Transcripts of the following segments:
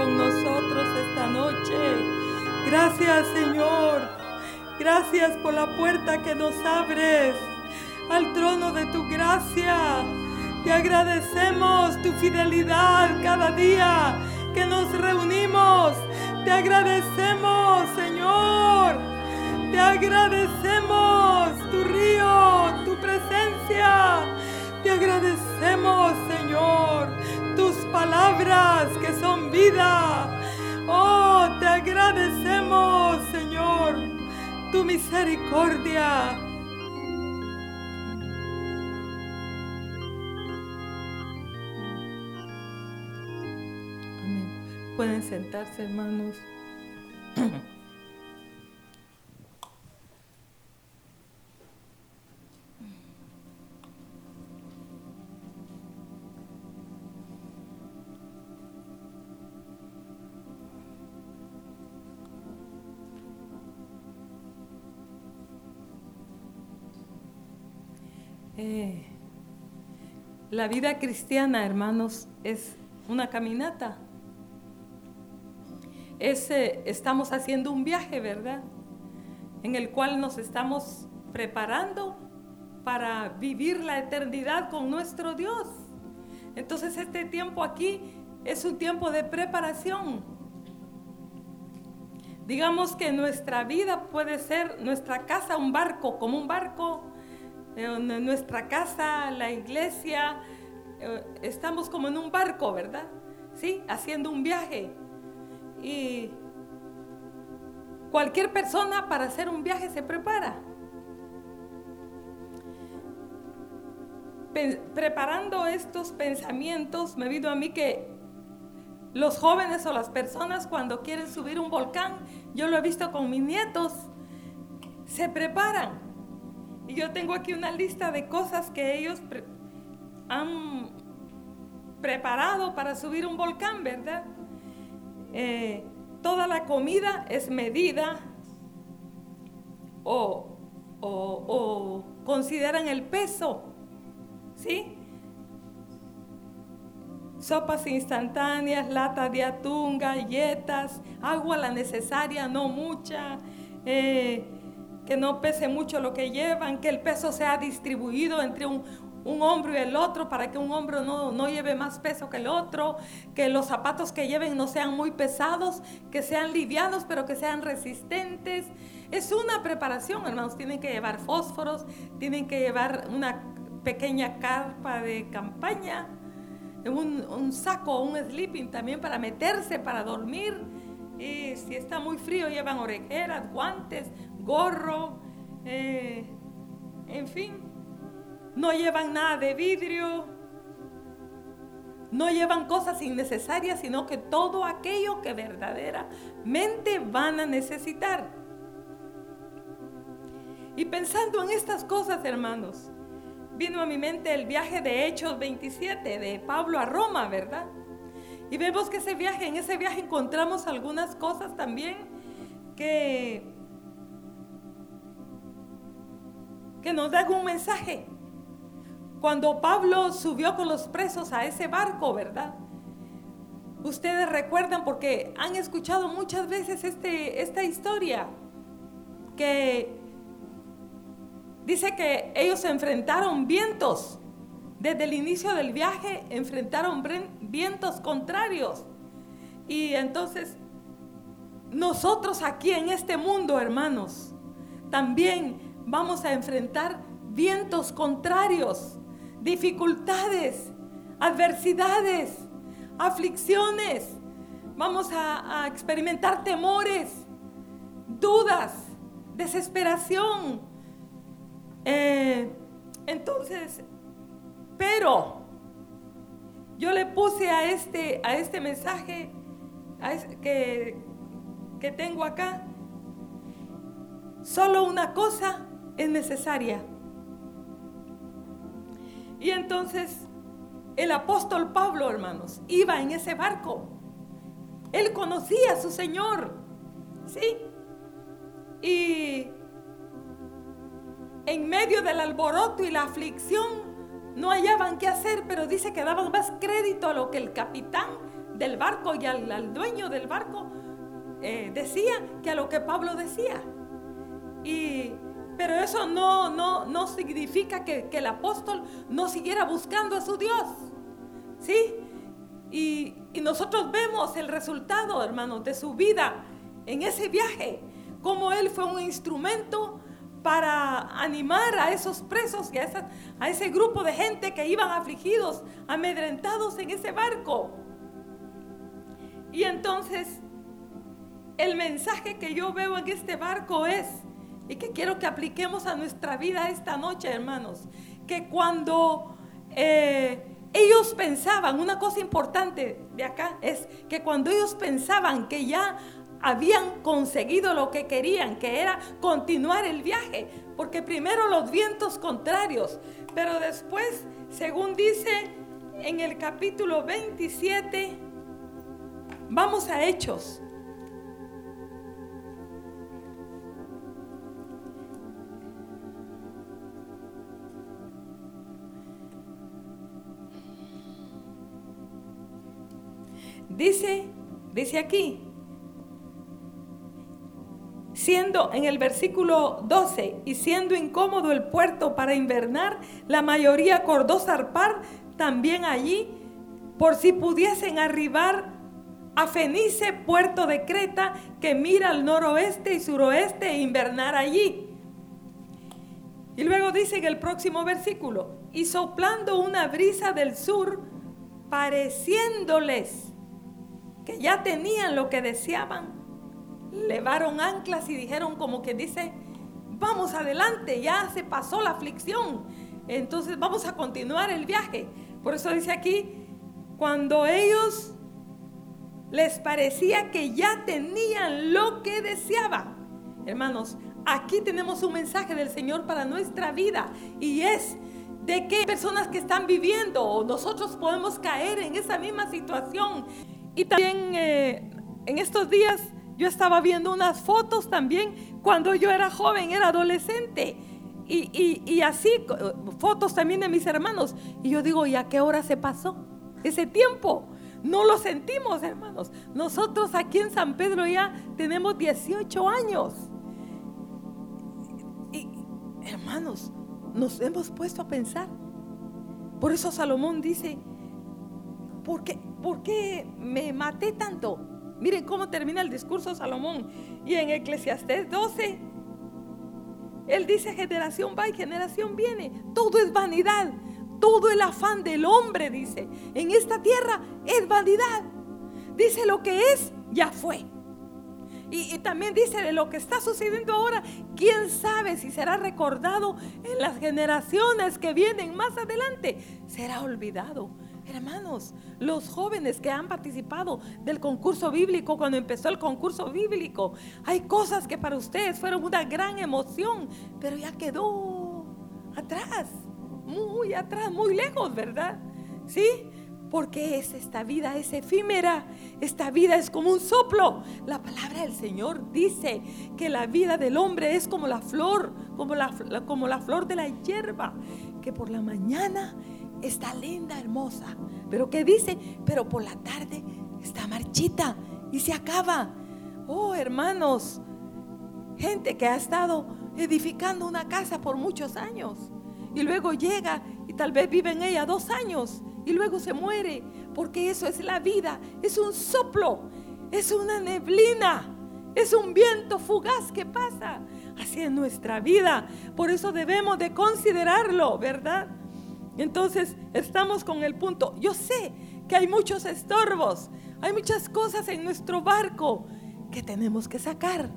con nosotros esta noche. Gracias Señor. Gracias por la puerta que nos abres al trono de tu gracia. Te agradecemos tu fidelidad cada día que nos reunimos. Te agradecemos, Señor. Te agradecemos tu río, tu presencia. Te agradecemos, Señor, tus palabras que son vida. Oh, te agradecemos, Señor, tu misericordia. Amén. Pueden sentarse, hermanos. la vida cristiana, hermanos, es una caminata. estamos haciendo un viaje, ¿verdad? En el cual nos estamos preparando para vivir la eternidad con nuestro Dios. Entonces este tiempo aquí es un tiempo de preparación. Digamos que nuestra vida puede ser nuestra casa un barco, como un barco en nuestra casa, la iglesia, eh, estamos como en un barco, ¿verdad? Sí, haciendo un viaje. Y cualquier persona para hacer un viaje se prepara. preparando estos pensamientos, me vino a mí que los jóvenes o las personas cuando quieren subir un volcán, yo lo he visto con mis nietos, se preparan y yo tengo aquí una lista de cosas que ellos han preparado para subir un volcán, ¿verdad? Eh, toda la comida es medida o, o consideran el peso, ¿sí? sopas instantáneas, lata de atún, galletas, agua la necesaria, no mucha, eh, que no pese mucho lo que llevan, que el peso sea distribuido entre un, hombro y el otro para que un hombro no, no, lleve más peso que el otro, que los zapatos que lleven no sean muy pesados, que sean livianos pero que sean resistentes. Es una preparación, hermanos. Tienen que llevar fósforos, tienen que llevar una pequeña carpa de campaña, un, un saco, un sleeping también para meterse, para dormir. Y si está muy frío, llevan orejeras, guantes, gorro, eh, en fin, no llevan nada de vidrio, no llevan cosas innecesarias, sino que todo aquello que verdaderamente van a necesitar. Y pensando en estas cosas, hermanos, vino a mi mente el viaje de Hechos 27 de Pablo a Roma, ¿verdad? Y vemos que ese viaje, en ese viaje encontramos algunas cosas también que que nos dan un mensaje. Cuando Pablo subió con los presos a ese barco, ¿verdad? Ustedes recuerdan porque han escuchado muchas veces este, esta historia que dice que ellos enfrentaron vientos. Desde el inicio del viaje enfrentaron vientos contrarios. Y entonces nosotros aquí en este mundo, hermanos, también vamos a enfrentar vientos contrarios, dificultades, adversidades, aflicciones. Vamos a, experimentar temores, dudas, desesperación. Eh, entonces, pero yo le puse a este, a este mensaje que, que tengo acá, solo una cosa es necesaria. Y entonces el apóstol Pablo, hermanos, iba en ese barco. Él conocía a su Señor. ¿Sí? Y en medio del alboroto y la aflicción no hallaban qué hacer, pero dice que daban más crédito a lo que el capitán del barco y al, dueño del barco eh, decía que a lo que Pablo decía. Y, pero eso no, no, no significa que, que, el apóstol no siguiera buscando a su Dios. ¿Sí? Y, y nosotros vemos el resultado, hermanos, de su vida en ese viaje. Como él fue un instrumento para animar a esos presos y a, a ese grupo de gente que iban afligidos, amedrentados en ese barco. Y entonces, el mensaje que yo veo en este barco es, y que quiero que apliquemos a nuestra vida esta noche, hermanos, que cuando eh, ellos pensaban, una cosa importante de acá es que cuando ellos pensaban que ya habían conseguido lo que querían, que era continuar el viaje, porque primero los vientos contrarios, pero después, según dice en el capítulo 27, vamos a Hechos. Dice, dice aquí, siendo en el versículo 12 y siendo incómodo el puerto para invernar, la mayoría acordó zarpar también allí por si pudiesen arribar a Fenice, puerto de Creta, que mira al noroeste y suroeste e invernar allí. Y luego dice en el próximo versículo, y soplando una brisa del sur, pareciéndoles ya tenían lo que deseaban, levaron anclas y dijeron como que dice, vamos adelante, ya se pasó la aflicción, entonces vamos a continuar el viaje. Por eso dice aquí, cuando ellos les parecía que ya tenían lo que deseaban. Hermanos, aquí tenemos un mensaje del Señor para nuestra vida y es de que personas que están viviendo o nosotros podemos caer en esa misma situación. Y también eh, en estos días yo estaba viendo unas fotos también cuando yo era joven, era adolescente. Y, así, fotos también de mis hermanos. Y yo digo, ¿y a qué hora se pasó ese tiempo? No lo sentimos, hermanos. Nosotros aquí en San Pedro ya tenemos 18 años. Y, hermanos, nos hemos puesto a pensar. Por eso Salomón dice, ¿por qué, ¿por qué me maté tanto? Miren cómo termina el discurso Salomón. Y en Eclesiastés 12, él dice, generación va y generación viene. Todo es vanidad. Todo el afán del hombre, dice, en esta tierra es vanidad. Dice lo que es, ya fue. Y, y, también dice de lo que está sucediendo ahora, quién sabe si será recordado en las generaciones que vienen más adelante. Será olvidado. Hermanos, los jóvenes que han participado del concurso bíblico, cuando empezó el concurso bíblico, hay cosas que para ustedes fueron una gran emoción, pero ya quedó atrás, muy atrás, muy lejos, ¿verdad? ¿Sí? Porque es esta vida, es efímera. Esta vida es como un soplo. La palabra del Señor dice que la vida del hombre es como la flor, como la, como la flor de la hierba, que por la mañana está linda, hermosa. Pero ¿qué dice? Pero por la tarde está marchita y se acaba. Oh, hermanos, gente que ha estado edificando una casa por muchos años y luego llega y tal vez vive en ella dos años y luego se muere, porque eso es la vida, es un soplo, es una neblina, es un viento fugaz que pasa. Así nuestra vida, por eso debemos de considerarlo, ¿verdad? Entonces estamos con el punto. Yo sé que hay muchos estorbos, hay muchas cosas en nuestro barco que tenemos que sacar,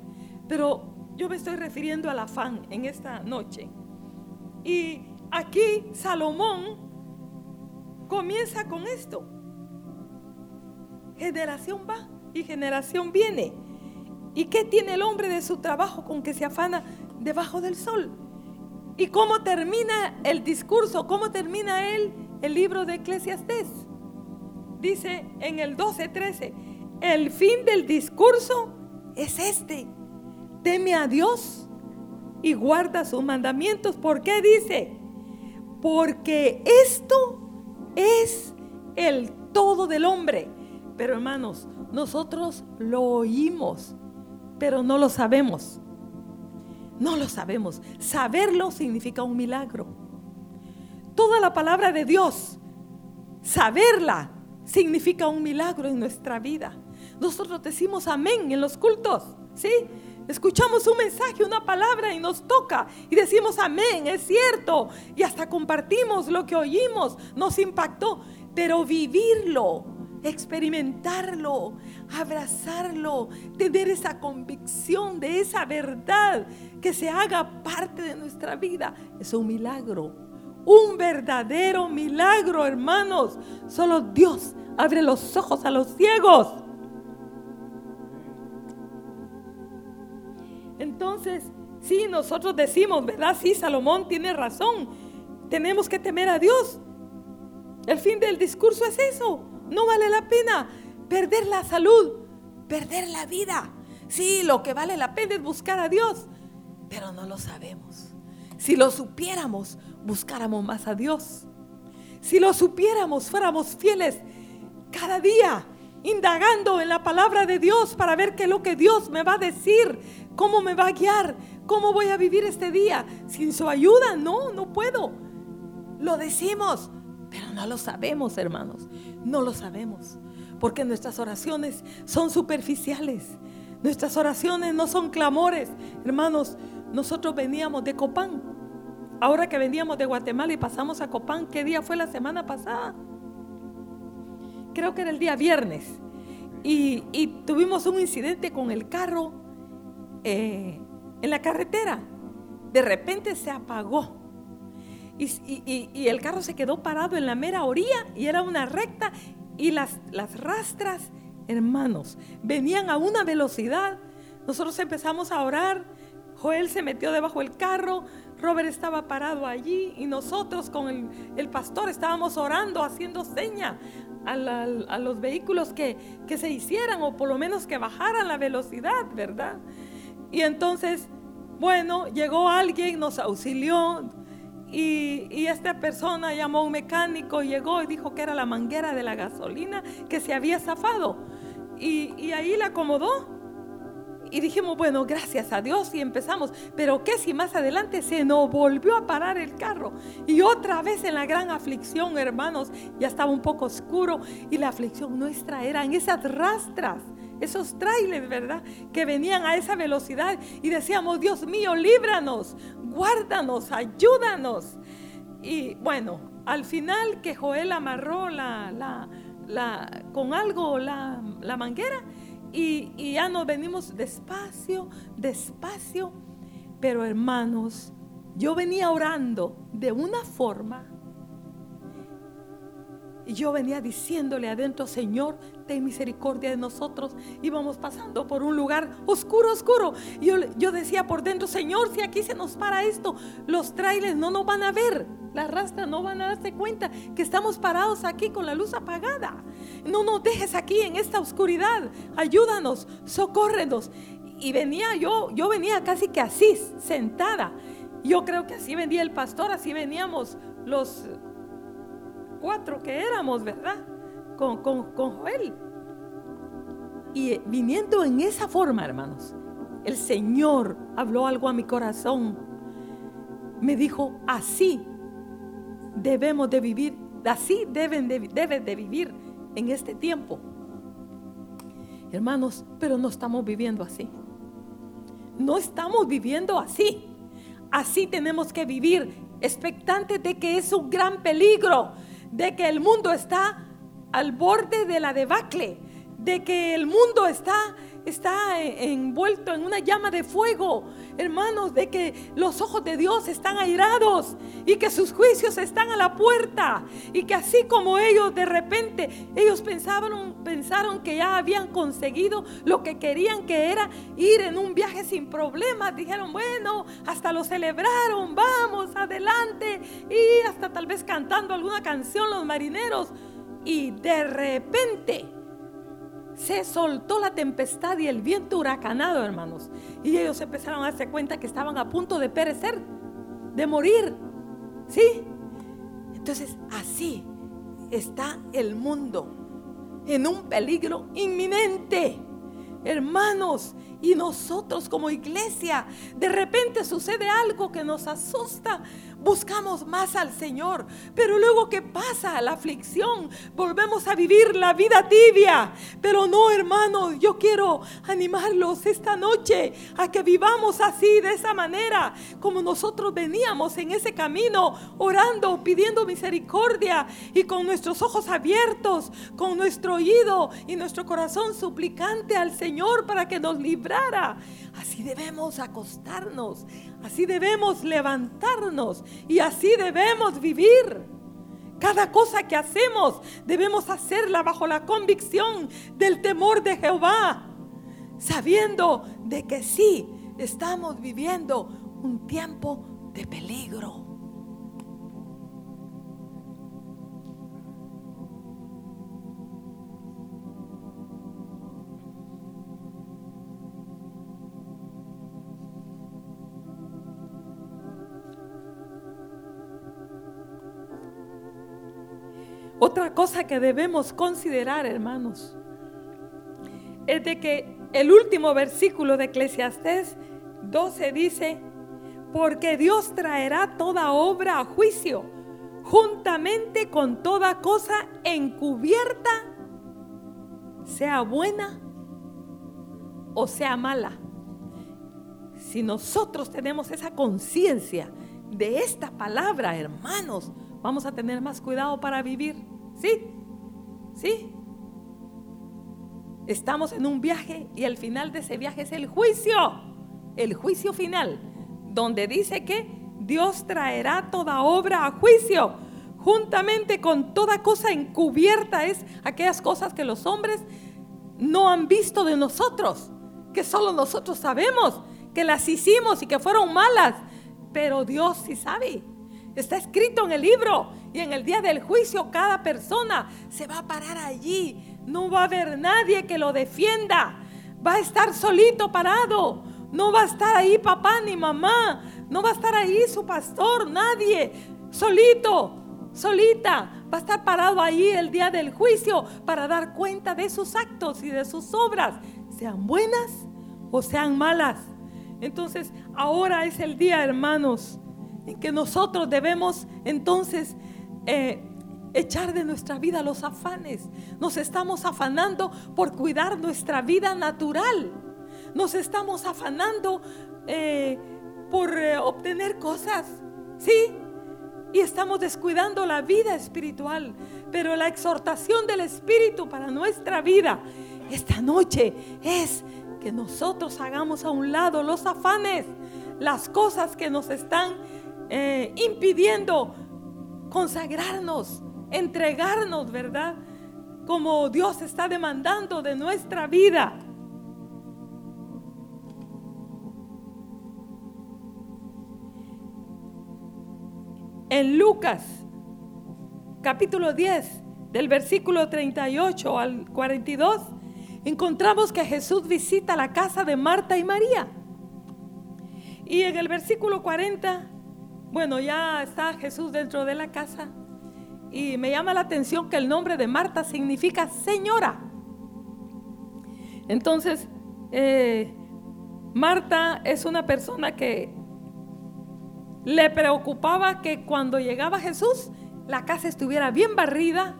pero yo me estoy refiriendo al afán en esta noche. Y aquí Salomón comienza con esto. Generación va y generación viene. ¿Y qué tiene el hombre de su trabajo con que se afana debajo del sol? ¿Y cómo termina el discurso? ¿Cómo termina él el libro de Eclesiastés? Dice en el 12:13, el fin del discurso es este. Teme a Dios y guarda sus mandamientos. ¿Por qué dice? Porque esto es el todo del hombre. Pero hermanos, nosotros lo oímos, pero no lo sabemos. No lo sabemos. Saberlo significa un milagro. Toda la palabra de Dios, saberla, significa un milagro en nuestra vida. Nosotros decimos amén en los cultos, ¿sí? Escuchamos un mensaje, una palabra y nos toca y decimos amén, es cierto. Y hasta compartimos lo que oímos, nos impactó. Pero vivirlo, experimentarlo, abrazarlo, tener esa convicción de esa verdad que se haga parte de nuestra vida, es un milagro. Un verdadero milagro, hermanos. Solo Dios abre los ojos a los ciegos. Entonces, sí, nosotros decimos, ¿verdad? Sí, Salomón tiene razón. Tenemos que temer a Dios. El fin del discurso es eso. No vale la pena perder la salud, perder la vida. Sí, lo que vale la pena es buscar a Dios, pero no lo sabemos. Si lo supiéramos, buscáramos más a Dios. Si lo supiéramos, fuéramos fieles cada día, indagando en la palabra de Dios para ver qué es lo que Dios me va a decir, cómo me va a guiar, cómo voy a vivir este día. Sin su ayuda, no, no puedo. Lo decimos, pero no lo sabemos, hermanos. No lo sabemos. Porque nuestras oraciones son superficiales. Nuestras oraciones no son clamores. Hermanos, nosotros veníamos de Copán. Ahora que veníamos de Guatemala y pasamos a Copán, ¿qué día fue la semana pasada? Creo que era el día viernes. Y, tuvimos un incidente con el carro eh, en la carretera. De repente se apagó. Y, el carro se quedó parado en la mera orilla y era una recta y las, las rastras, hermanos, venían a una velocidad. Nosotros empezamos a orar, Joel se metió debajo del carro, Robert estaba parado allí y nosotros con el, pastor estábamos orando, haciendo seña a, a los vehículos que, que se hicieran o por lo menos que bajaran la velocidad, ¿verdad? Y entonces, bueno, llegó alguien, nos auxilió, y, esta persona llamó a un mecánico, llegó y dijo que era la manguera de la gasolina que se había zafado. Y, y ahí la acomodó. Y dijimos, bueno, gracias a Dios y empezamos. Pero ¿qué si más adelante se nos volvió a parar el carro? Y otra vez en la gran aflicción, hermanos, ya estaba un poco oscuro y la aflicción nuestra eran esas rastras esos trailers, ¿verdad? Que venían a esa velocidad y decíamos, Dios mío, líbranos, guárdanos, ayúdanos. Y bueno, al final que Joel amarró la, la, con algo la, manguera y, y ya nos venimos despacio, despacio. Pero hermanos, yo venía orando de una forma y yo venía diciéndole adentro, Señor, ten misericordia de nosotros. Íbamos pasando por un lugar oscuro, oscuro. Y yo, yo decía por dentro, Señor, si aquí se nos para esto, los trailers no nos van a ver. Las rastras no van a darse cuenta que estamos parados aquí con la luz apagada. No nos dejes aquí en esta oscuridad. Ayúdanos, socórrenos. Y venía yo, yo venía casi que así, sentada. Yo creo que así venía el pastor, así veníamos los cuatro que éramos, ¿verdad? Con, con, Joel. Y viniendo en esa forma, hermanos, el Señor habló algo a mi corazón. Me dijo, así debemos de vivir, así deben de, deben de vivir en este tiempo. Hermanos, pero no estamos viviendo así. No estamos viviendo así. Así tenemos que vivir, expectantes de que es un gran peligro, de que el mundo está al borde de la debacle, de que el mundo está está envuelto en una llama de fuego, hermanos, de que los ojos de Dios están airados y que sus juicios están a la puerta y que así como ellos de repente ellos pensaron pensaron que ya habían conseguido lo que querían que era ir en un viaje sin problemas, dijeron, bueno, hasta lo celebraron, vamos adelante y hasta tal vez cantando alguna canción los marineros y de repente se soltó la tempestad y el viento huracanado, hermanos. Y ellos empezaron a darse cuenta que estaban a punto de perecer, de morir. ¿Sí? Entonces, así está el mundo. en un peligro inminente. Hermanos, y nosotros como iglesia, de repente sucede algo que nos asusta, buscamos más al Señor, pero luego que pasa la aflicción, volvemos a vivir la vida tibia. Pero no, hermanos, yo quiero animarlos esta noche a que vivamos así, de esa manera, como nosotros veníamos en ese camino, orando, pidiendo misericordia y con nuestros ojos abiertos, con nuestro oído y nuestro corazón suplicante al Señor para que nos libre Así debemos acostarnos, así debemos levantarnos y así debemos vivir. Cada cosa que hacemos debemos hacerla bajo la convicción del temor de Jehová, sabiendo de que sí estamos viviendo un tiempo de peligro. Otra cosa que debemos considerar, hermanos, es de que el último versículo de Eclesiastés 12 dice, porque Dios traerá toda obra a juicio, juntamente con toda cosa encubierta, sea buena o sea mala. Si nosotros tenemos esa conciencia de esta palabra, hermanos, vamos a tener más cuidado para vivir. ¿Sí? ¿Sí? Estamos en un viaje y el final de ese viaje es el juicio. El juicio final, donde dice que Dios traerá toda obra a juicio, juntamente con toda cosa encubierta, es aquellas cosas que los hombres no han visto de nosotros, que solo nosotros sabemos, que las hicimos y que fueron malas, pero Dios sí sabe. Está escrito en el libro y en el día del juicio cada persona se va a parar allí. No va a haber nadie que lo defienda. Va a estar solito parado. No va a estar ahí papá ni mamá. No va a estar ahí su pastor, nadie. Solito, solita. Va a estar parado ahí el día del juicio para dar cuenta de sus actos y de sus obras, sean buenas o sean malas. Entonces, ahora es el día, hermanos, en que nosotros debemos entonces eh, echar de nuestra vida los afanes. Nos estamos afanando por cuidar nuestra vida natural. Nos estamos afanando eh, por eh, obtener cosas. ¿Sí? Y estamos descuidando la vida espiritual. Pero la exhortación del Espíritu para nuestra vida esta noche es que nosotros hagamos a un lado los afanes, las cosas que nos están impidiendo consagrarnos, entregarnos, ¿verdad? Como Dios está demandando de nuestra vida. En Lucas, capítulo 10, del versículo 38 al 42, encontramos que Jesús visita la casa de Marta y María. Y en el versículo 40 bueno, ya está Jesús dentro de la casa y me llama la atención que el nombre de Marta significa señora. Entonces, eh, Marta es una persona que le preocupaba que cuando llegaba Jesús, la casa estuviera bien barrida,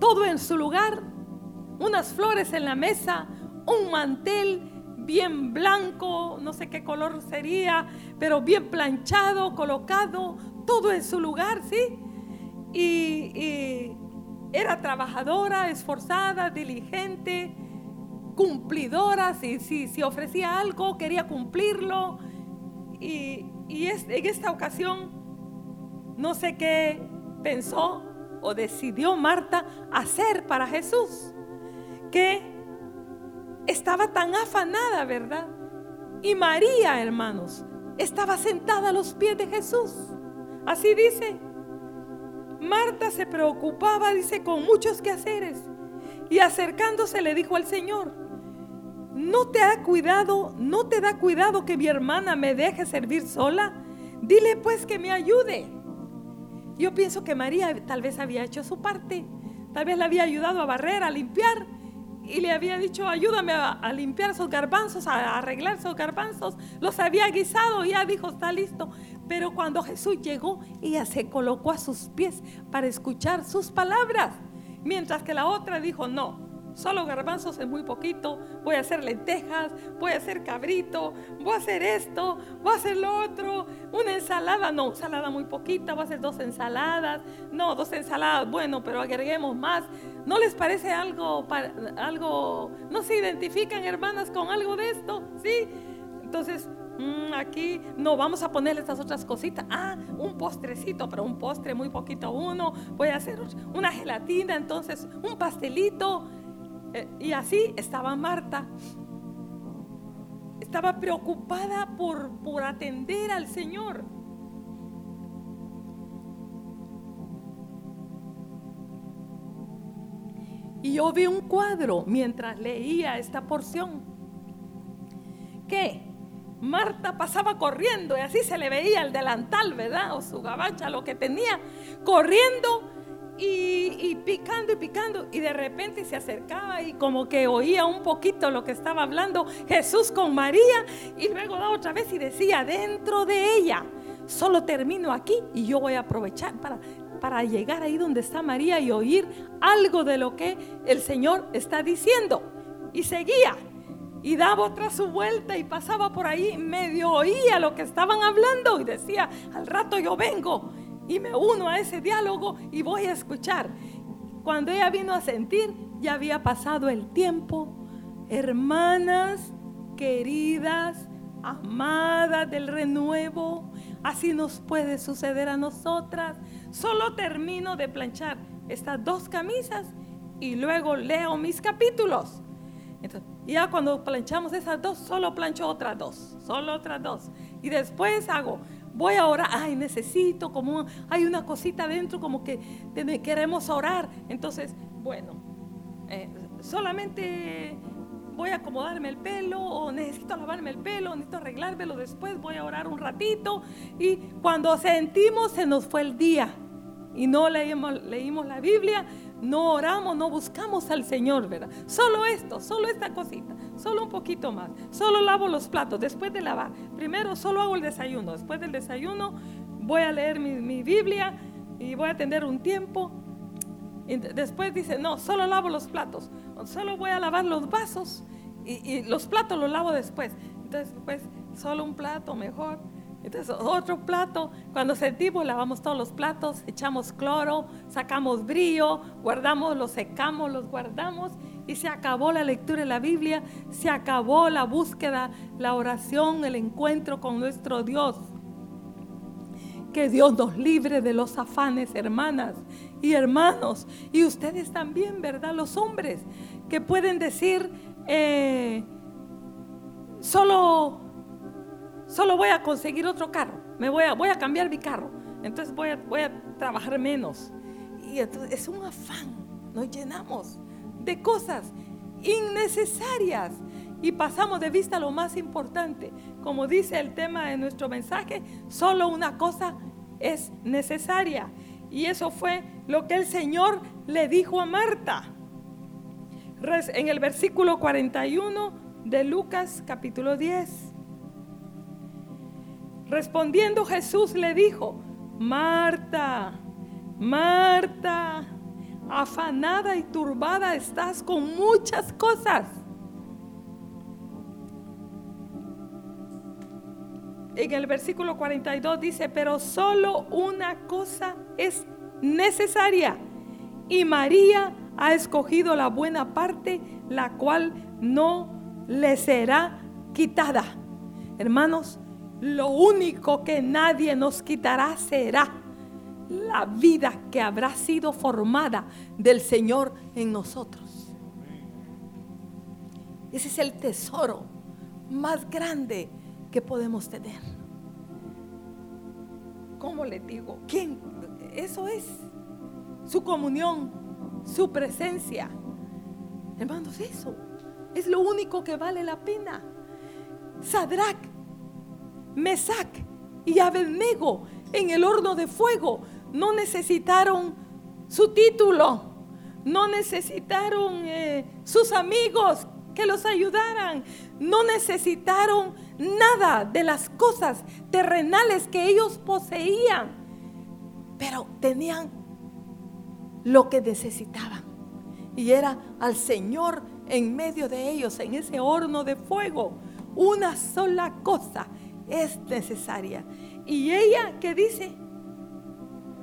todo en su lugar, unas flores en la mesa, un mantel bien blanco, no sé qué color sería, pero bien planchado, colocado, todo en su lugar, ¿sí? Y, era trabajadora, esforzada, diligente, cumplidora, si, si, ofrecía algo, quería cumplirlo. Y, y en esta ocasión, no sé qué pensó o decidió Marta hacer para Jesús, que estaba tan afanada, ¿verdad? Y María, hermanos, estaba sentada a los pies de Jesús. Así dice. Marta se preocupaba, dice, con muchos quehaceres. Y acercándose le dijo al Señor, ¿no te ha cuidado, no te da cuidado que mi hermana me deje servir sola? Dile pues que me ayude. Yo pienso que María tal vez había hecho su parte tal vez le había ayudado a barrer, a limpiar, y le había dicho, ayúdame a, limpiar esos garbanzos, a, arreglar esos garbanzos. Los había guisado ya dijo, está listo. Pero cuando Jesús llegó, ella se colocó a sus pies para escuchar sus palabras. Mientras que la otra dijo, no, Solo garbanzos es muy poquito. Voy a hacer lentejas, voy a hacer cabrito, voy a hacer esto, voy a hacer lo otro. Una ensalada, no, ensalada muy poquita, voy a hacer dos ensaladas. No, dos ensaladas, bueno, pero agreguemos más. ¿No les parece algo, algo, no se identifican hermanas con algo de esto? ¿Sí? Entonces, mm, aquí no vamos a ponerle estas otras cositas. Ah, un postrecito, pero un postre muy poquito uno. Voy a hacer una gelatina, entonces un pastelito. Eh, y así estaba Marta. Estaba preocupada por, por atender al Señor. Y yo vi un cuadro mientras leía esta porción. Que Marta pasaba corriendo y así se le veía el delantal, ¿verdad? O su gabacha, lo que tenía, corriendo y, picando y picando. Y de repente se acercaba y como que oía un poquito lo que estaba hablando Jesús con María. Y luego da otra vez y decía, dentro de ella, solo termino aquí y yo voy a aprovechar para, para llegar ahí donde está María y oír algo de lo que el Señor está diciendo. Y seguía. Y daba otra su vuelta y pasaba por ahí, medio oía lo que estaban hablando y decía, al rato yo vengo y me uno a ese diálogo y voy a escuchar. Cuando ella vino a sentir, ya había pasado el tiempo. Hermanas queridas, amadas del renuevo, así nos puede suceder a nosotras. Solo termino de planchar estas dos camisas y luego leo mis capítulos. Ya cuando planchamos esas dos, solo plancho otras dos, solo otras dos. Y después hago voy a orar, ay, necesito, como hay una cosita dentro como que queremos orar. Entonces, bueno, eh, solamente voy a acomodarme el pelo o necesito lavarme el pelo, necesito arreglármelo después, voy a orar un ratito y cuando sentimos se nos fue el día y no leímos, leímos la Biblia, no oramos, no buscamos al Señor, ¿verdad? Solo esto, solo esta cosita, solo un poquito más. Solo lavo los platos después de lavar. Primero solo hago el desayuno. Después del desayuno voy a leer mi, Biblia y voy a atender un tiempo. Y después dice, no, solo lavo los platos. Solo voy a lavar los vasos y, y los platos los lavo después. Entonces, pues, solo un plato mejor. Entonces, otro plato, cuando sentimos, lavamos todos los platos, echamos cloro, sacamos brillo, guardamos, los secamos, los guardamos y se acabó la lectura de la Biblia, se acabó la búsqueda, la oración, el encuentro con nuestro Dios. Que Dios nos libre de los afanes, hermanas y hermanos. Y ustedes también, ¿verdad? Los hombres que pueden decir, eh, solo solo voy a conseguir otro carro, me voy a, voy a cambiar mi carro, entonces voy a, voy a trabajar menos. Y entonces es un afán, nos llenamos de cosas innecesarias y pasamos de vista lo más importante. Como dice el tema de nuestro mensaje, solo una cosa es necesaria. Y eso fue lo que el Señor le dijo a Marta. En el versículo 41 de Lucas capítulo 10. Respondiendo Jesús le dijo, Marta, Marta, afanada y turbada estás con muchas cosas. En el versículo 42 dice, pero solo una cosa es necesaria. Y María ha escogido la buena parte, la cual no le será quitada. Hermanos, lo único que nadie nos quitará será la vida que habrá sido formada del Señor en nosotros. Ese es el tesoro más grande que podemos tener. ¿Cómo le digo? ¿Quién? Eso es su comunión, su presencia. Hermanos, eso es lo único que vale la pena. Sadrach Mesac y Abednego en el horno de fuego no necesitaron su título, no necesitaron eh, sus amigos que los ayudaran, no necesitaron nada de las cosas terrenales que ellos poseían, pero tenían lo que necesitaban. Y era al Señor en medio de ellos, en ese horno de fuego. Una sola cosa es necesaria. Y ella que dice,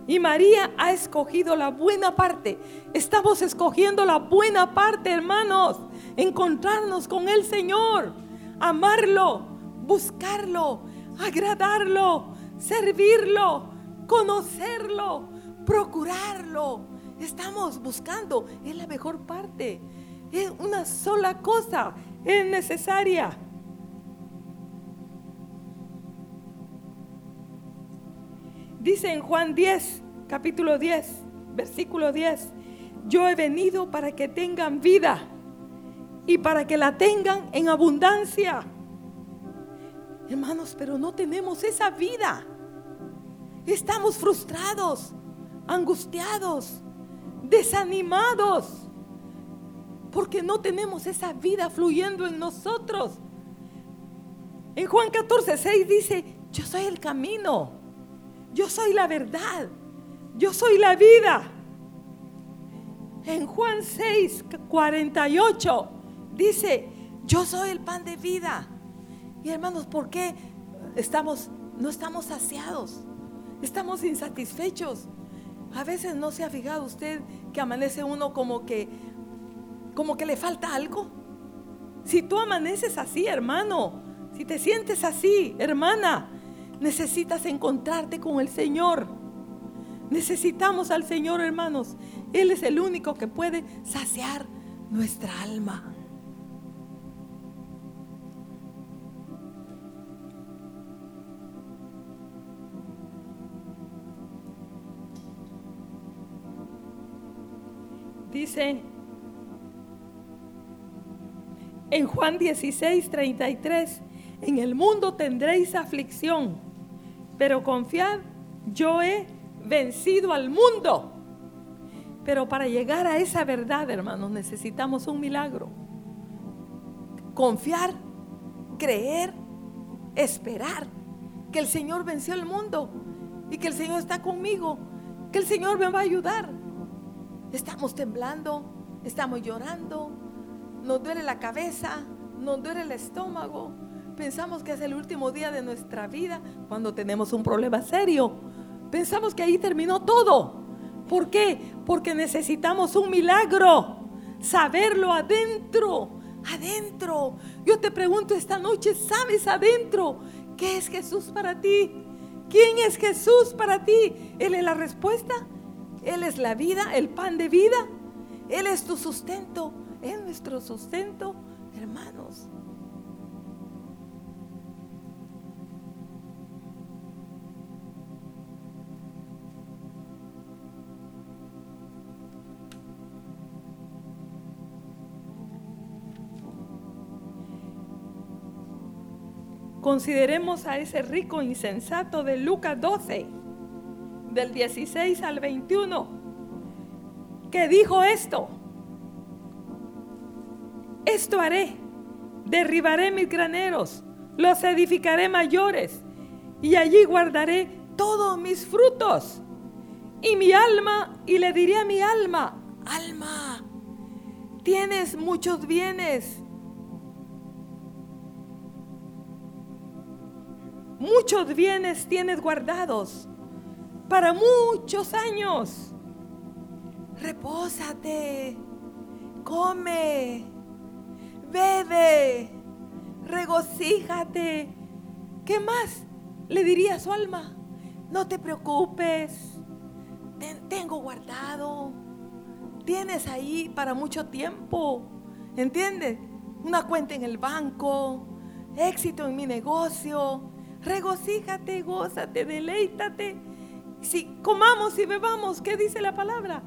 y María ha escogido la buena parte. Estamos escogiendo la buena parte, hermanos. Encontrarnos con el Señor, amarlo, buscarlo, agradarlo, servirlo, conocerlo, procurarlo. Estamos buscando, es la mejor parte. Es una sola cosa, es necesaria. Dice en Juan 10, capítulo 10, versículo 10, yo he venido para que tengan vida y para que la tengan en abundancia. Hermanos, pero no tenemos esa vida. Estamos frustrados, angustiados, desanimados, porque no tenemos esa vida fluyendo en nosotros. En Juan 14, 6 dice, yo soy el camino, yo soy la verdad, yo soy la vida. En Juan 6, 48 dice, yo soy el pan de vida. Y hermanos, ¿por qué estamos, no estamos saciados? Estamos insatisfechos. A veces no se ha fijado usted que amanece uno como que, como que le falta algo. Si tú amaneces así, hermano, si te sientes así, hermana, necesitas encontrarte con el Señor. Necesitamos al Señor, hermanos. Él es el único que puede saciar nuestra alma. Dice en Juan 16, 33, en el mundo tendréis aflicción, pero confiad, yo he vencido al mundo. Pero para llegar a esa verdad, hermanos, necesitamos un milagro. Confiar, creer, esperar que el Señor venció el mundo y que el Señor está conmigo, que el Señor me va a ayudar. Estamos temblando, estamos llorando, nos duele la cabeza, nos duele el estómago. Pensamos que es el último día de nuestra vida cuando tenemos un problema serio. Pensamos que ahí terminó todo. ¿Por qué? Porque necesitamos un milagro. Saberlo adentro, adentro. Yo te pregunto esta noche, ¿sabes adentro qué es Jesús para ti? ¿Quién es Jesús para ti? Él es la respuesta. Él es la vida, el pan de vida. Él es tu sustento, es nuestro sustento, hermanos. Consideremos a ese rico insensato de Lucas 12 del 16 al 21, que dijo esto, esto haré, derribaré mis graneros, los edificaré mayores, y allí guardaré todos mis frutos. Y mi alma, y le diré a mi alma, alma, tienes muchos bienes. Muchos bienes tienes guardados para muchos años. Repósate, come, bebe, regocíjate. ¿Qué más le diría a su alma? No te preocupes, tengo guardado, tienes ahí para mucho tiempo, ¿entiendes? Una cuenta en el banco, éxito en mi negocio, regocíjate, gózate, deleítate si comamos y bebamos, ¿qué dice la palabra?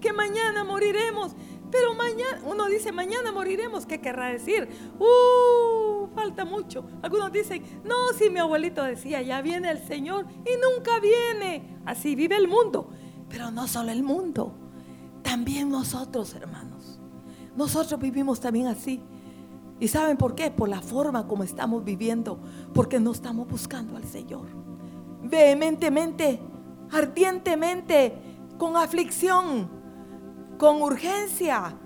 Que mañana moriremos. Pero mañana, uno dice, mañana moriremos. ¿Qué querrá decir? Uh, falta mucho. Algunos dicen, no, si mi abuelito decía, ya viene el Señor y nunca viene. Así vive el mundo. Pero no solo el mundo. también nosotros, hermanos, nosotros vivimos también así. ¿Y saben por qué? Por la forma como estamos viviendo, porque no estamos buscando al Señor. Vehementemente, ardientemente, con aflicción, con urgencia,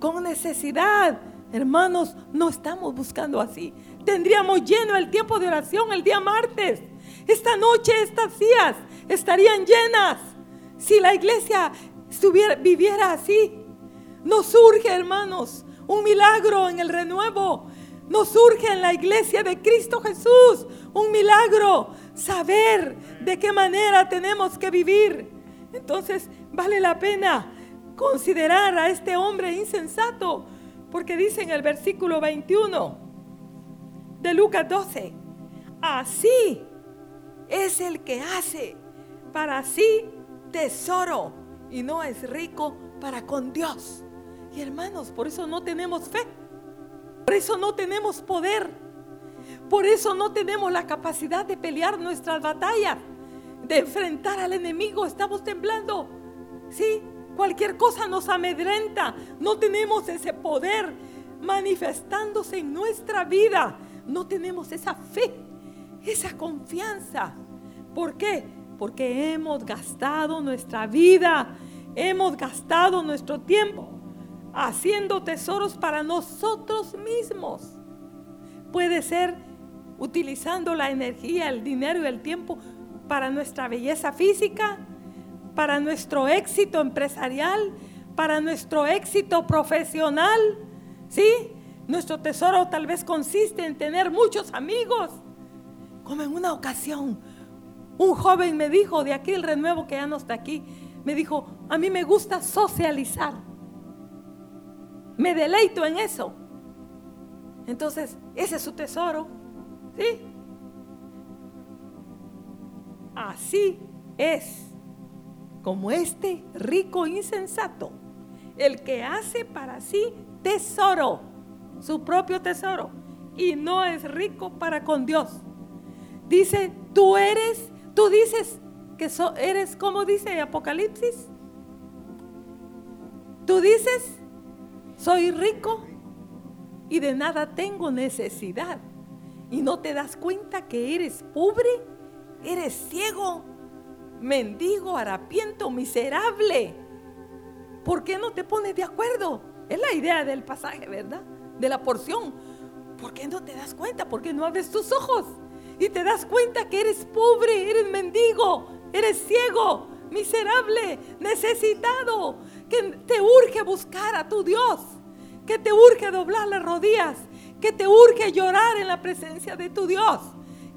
con necesidad. Hermanos, no estamos buscando así. Tendríamos lleno el tiempo de oración el día martes. Esta noche, estas días estarían llenas si la iglesia viviera así. Nos surge, hermanos, un milagro en el renuevo. Nos surge en la iglesia de Cristo Jesús un milagro. Saber de qué manera tenemos que vivir. Entonces vale la pena considerar a este hombre insensato. Porque dice en el versículo 21 de Lucas 12. Así es el que hace para sí tesoro y no es rico para con Dios. Y hermanos, por eso no tenemos fe. Por eso no tenemos poder. Por eso no tenemos la capacidad de pelear nuestras batallas, de enfrentar al enemigo. Estamos temblando. Sí, cualquier cosa nos amedrenta. No tenemos ese poder manifestándose en nuestra vida. No tenemos esa fe, esa confianza. ¿Por qué? Porque hemos gastado nuestra vida, hemos gastado nuestro tiempo haciendo tesoros para nosotros mismos. Puede ser utilizando la energía, el dinero y el tiempo para nuestra belleza física, para nuestro éxito empresarial, para nuestro éxito profesional. ¿Sí? Nuestro tesoro tal vez consiste en tener muchos amigos. Como en una ocasión, un joven me dijo de aquí el renuevo que ya no está aquí, me dijo, a mí me gusta socializar. Me deleito en eso. Entonces, ese es su tesoro. ¿Sí? Así es como este rico insensato, el que hace para sí tesoro, su propio tesoro, y no es rico para con Dios. Dice, tú eres, tú dices que eres como dice Apocalipsis. Tú dices soy rico y de nada tengo necesidad. Y no te das cuenta que eres pobre, eres ciego, mendigo, harapiento, miserable. ¿Por qué no te pones de acuerdo? Es la idea del pasaje, ¿verdad? De la porción. ¿Por qué no te das cuenta? ¿Por qué no abres tus ojos? Y te das cuenta que eres pobre, eres mendigo, eres ciego, miserable, necesitado, que te urge buscar a tu Dios, que te urge doblar las rodillas, que te urge llorar en la presencia de tu Dios,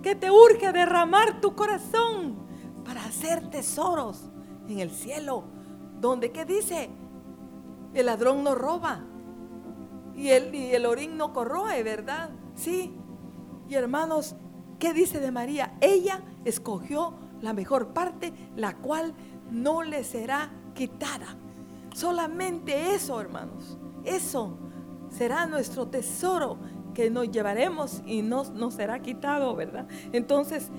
que te urge derramar tu corazón para hacer tesoros en el cielo, donde, ¿qué dice? El ladrón no roba y el, y el orín no corroe, ¿verdad? Sí. Y hermanos, ¿qué dice de María? Ella escogió la mejor parte, la cual no le será quitada. Solamente eso, hermanos. Eso será nuestro tesoro que nos llevaremos y no nos será quitado, ¿verdad? Entonces,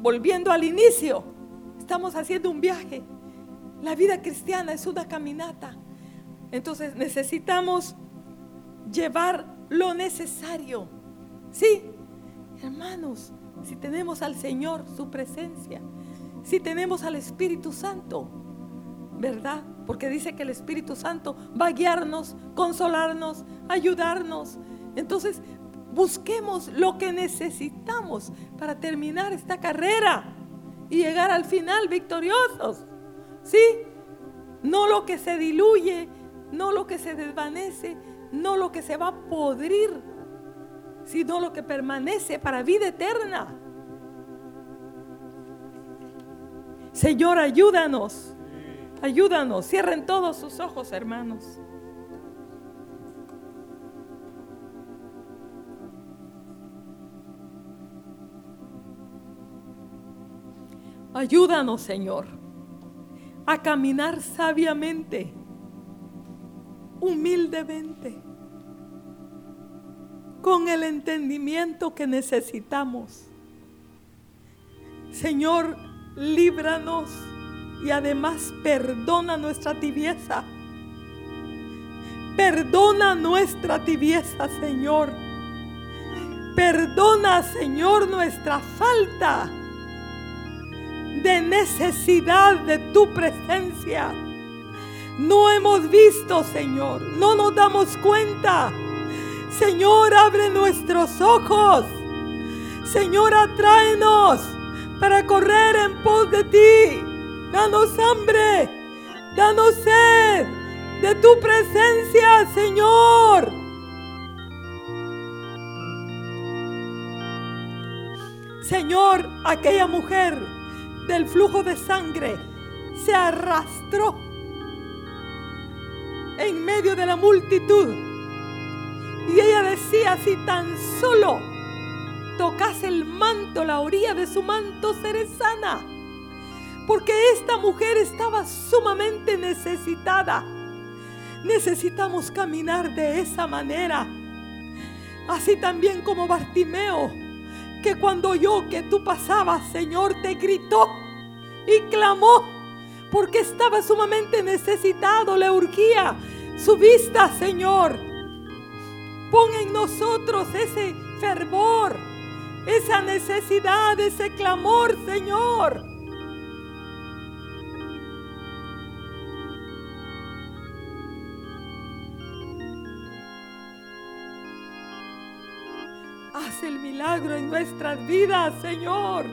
volviendo al inicio, estamos haciendo un viaje. La vida cristiana es una caminata. Entonces necesitamos llevar lo necesario. Sí, hermanos, si tenemos al Señor, su presencia, si tenemos al Espíritu Santo, ¿verdad? Porque dice que el Espíritu Santo va a guiarnos, consolarnos, ayudarnos. Entonces, busquemos lo que necesitamos para terminar esta carrera y llegar al final victoriosos. ¿Sí? No lo que se diluye, no lo que se desvanece, no lo que se va a podrir, sino lo que permanece para vida eterna. Señor, ayúdanos. Ayúdanos. Cierren todos sus ojos, hermanos. Ayúdanos, Señor, a caminar sabiamente, humildemente, con el entendimiento que necesitamos. Señor, líbranos Y además perdona nuestra tibieza. Perdona nuestra tibieza, Señor. Perdona, Señor, nuestra falta de necesidad de tu presencia. No hemos visto, Señor. No nos damos cuenta. Señor, abre nuestros ojos. Señor, atráenos para correr en pos de ti. Danos hambre. Danos sed de tu presencia, Señor. Señor, aquella mujer del flujo de sangre se arrastró en medio de la multitud. Y ella decía, si tan solo tocase el manto, la orilla de su manto, seré sana. Porque esta mujer estaba sumamente necesitada. Necesitamos caminar de esa manera. Así también como Bartimeo, que cuando oyó que tú pasabas, Señor, te gritó y clamó porque estaba sumamente necesitado, le urgía su vista, Señor. Pon en nosotros ese fervor, esa necesidad, ese clamor, Señor. Haz el milagro en nuestras vidas, Señor.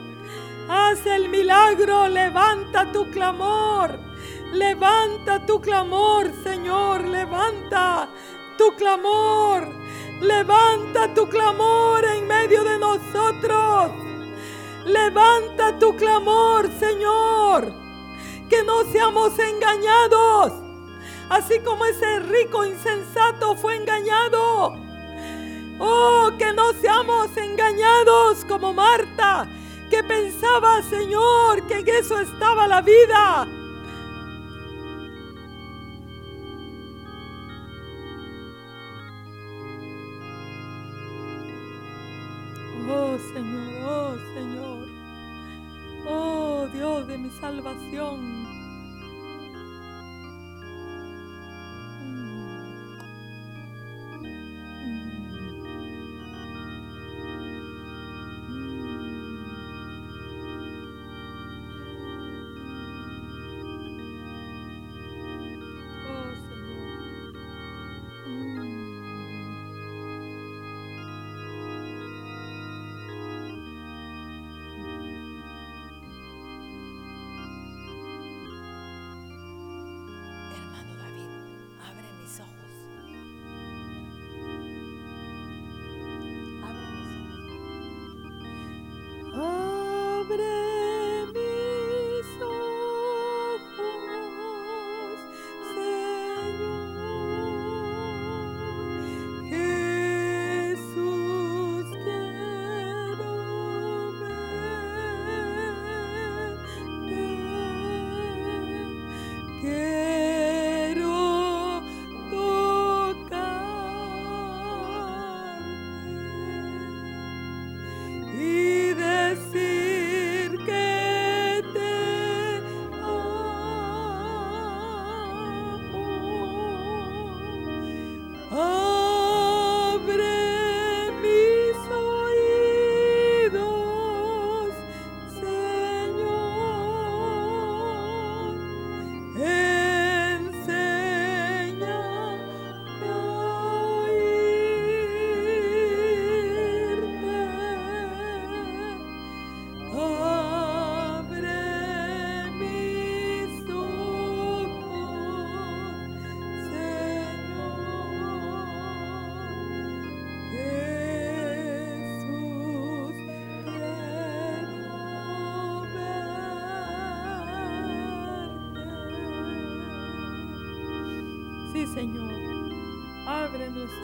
Haz el milagro, levanta tu clamor. Levanta tu clamor, Señor. Levanta tu clamor. Levanta tu clamor en medio de nosotros. Levanta tu clamor, Señor. Que no seamos engañados. Así como ese rico insensato fue engañado. Oh, que no seamos engañados como Marta que pensaba, Señor, que en eso estaba la vida. Oh Señor, oh Señor, oh Dios de mi salvación.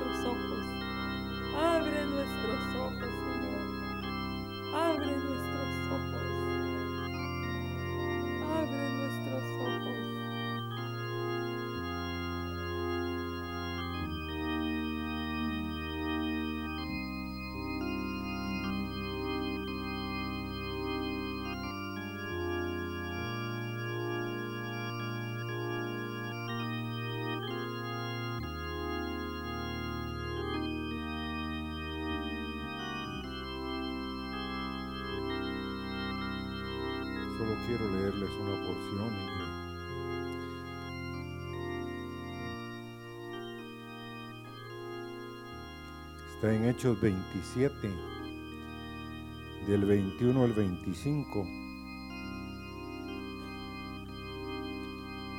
Abre está en Hechos 27, del 21 al 25.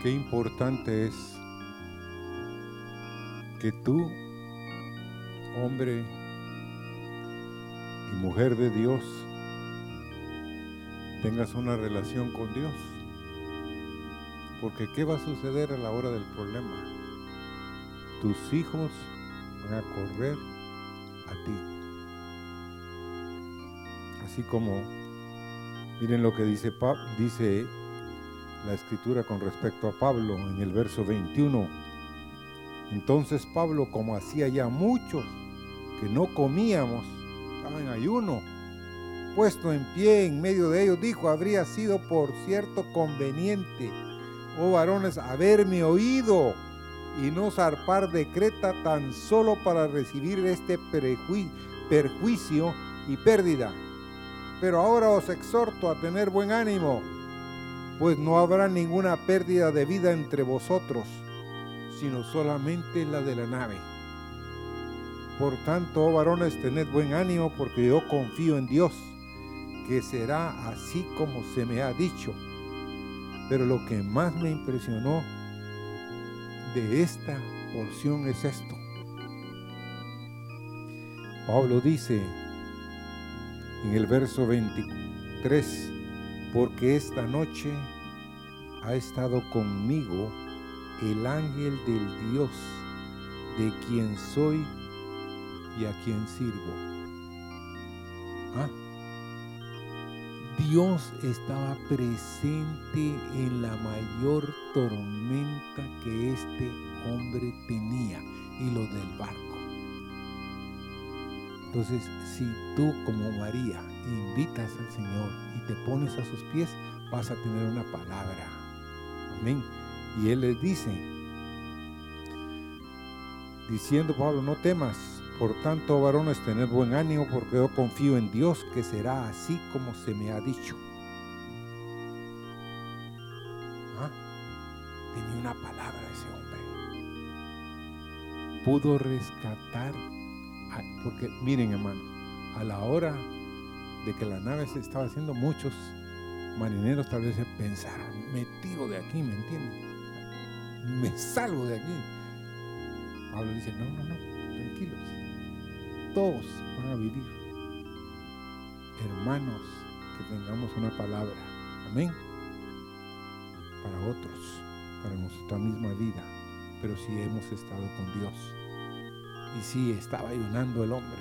Qué importante es que tú, hombre y mujer de Dios, tengas una relación con Dios. Porque ¿qué va a suceder a la hora del problema? Tus hijos van a correr ti. Así como, miren lo que dice, dice la escritura con respecto a Pablo en el verso 21. Entonces Pablo, como hacía ya muchos que no comíamos, estaba en ayuno, puesto en pie en medio de ellos, dijo, habría sido por cierto conveniente, oh varones, haberme oído y no zarpar de Creta tan solo para recibir este perjuicio y pérdida. Pero ahora os exhorto a tener buen ánimo, pues no habrá ninguna pérdida de vida entre vosotros, sino solamente la de la nave. Por tanto, oh varones, tened buen ánimo, porque yo confío en Dios que será así como se me ha dicho. Pero lo que más me impresionó de esta porción es esto. Pablo dice en el verso 23, porque esta noche ha estado conmigo el ángel del Dios, de quien soy y a quien sirvo. ¿Ah? Dios estaba presente en la mayor tormenta que este hombre tenía y lo del barco. Entonces, si tú como María invitas al Señor y te pones a sus pies, vas a tener una palabra. Amén. Y Él les dice, diciendo Pablo, no temas, por tanto, varones, tened buen ánimo, porque yo confío en Dios que será así como se me ha dicho. ¿Ah? Tenía una palabra ese hombre. Pudo rescatar, porque miren hermanos, a la hora de que la nave se estaba haciendo, muchos marineros tal vez pensaron, me tiro de aquí, ¿me entienden? Me salgo de aquí. Pablo dice, no, no, no, tranquilos todos van a vivir. Hermanos, que tengamos una palabra. Amén. Para otros, para nuestra misma vida. Pero si hemos estado con Dios. Y si estaba ayunando el hombre.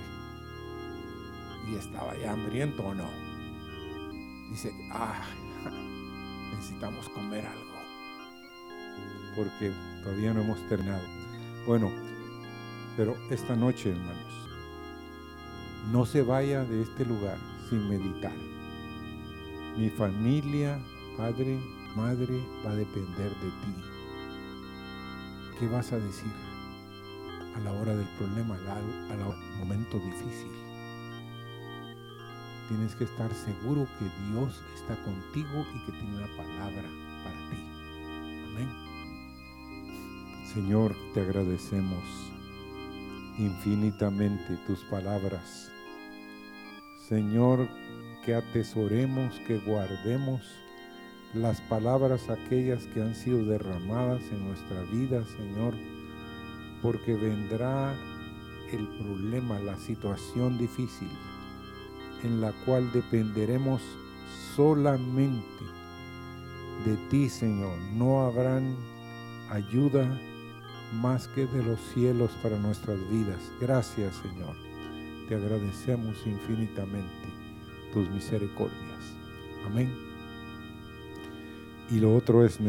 Y estaba ya hambriento o no. Dice, ah, necesitamos comer algo. Porque todavía no hemos terminado. Bueno, pero esta noche, hermanos, no se vaya de este lugar sin meditar. Mi familia, padre, madre, va a depender de ti. ¿Qué vas a decir a la hora del problema, al momento difícil? Tienes que estar seguro que Dios está contigo y que tiene una palabra para ti. Amén. Señor, te agradecemos infinitamente tus palabras Señor, que atesoremos, que guardemos las palabras aquellas que han sido derramadas en nuestra vida, Señor, porque vendrá el problema, la situación difícil, en la cual dependeremos solamente de ti, Señor. No habrán ayuda más que de los cielos para nuestras vidas. Gracias, Señor te agradecemos infinitamente tus misericordias. Amén. Y lo otro es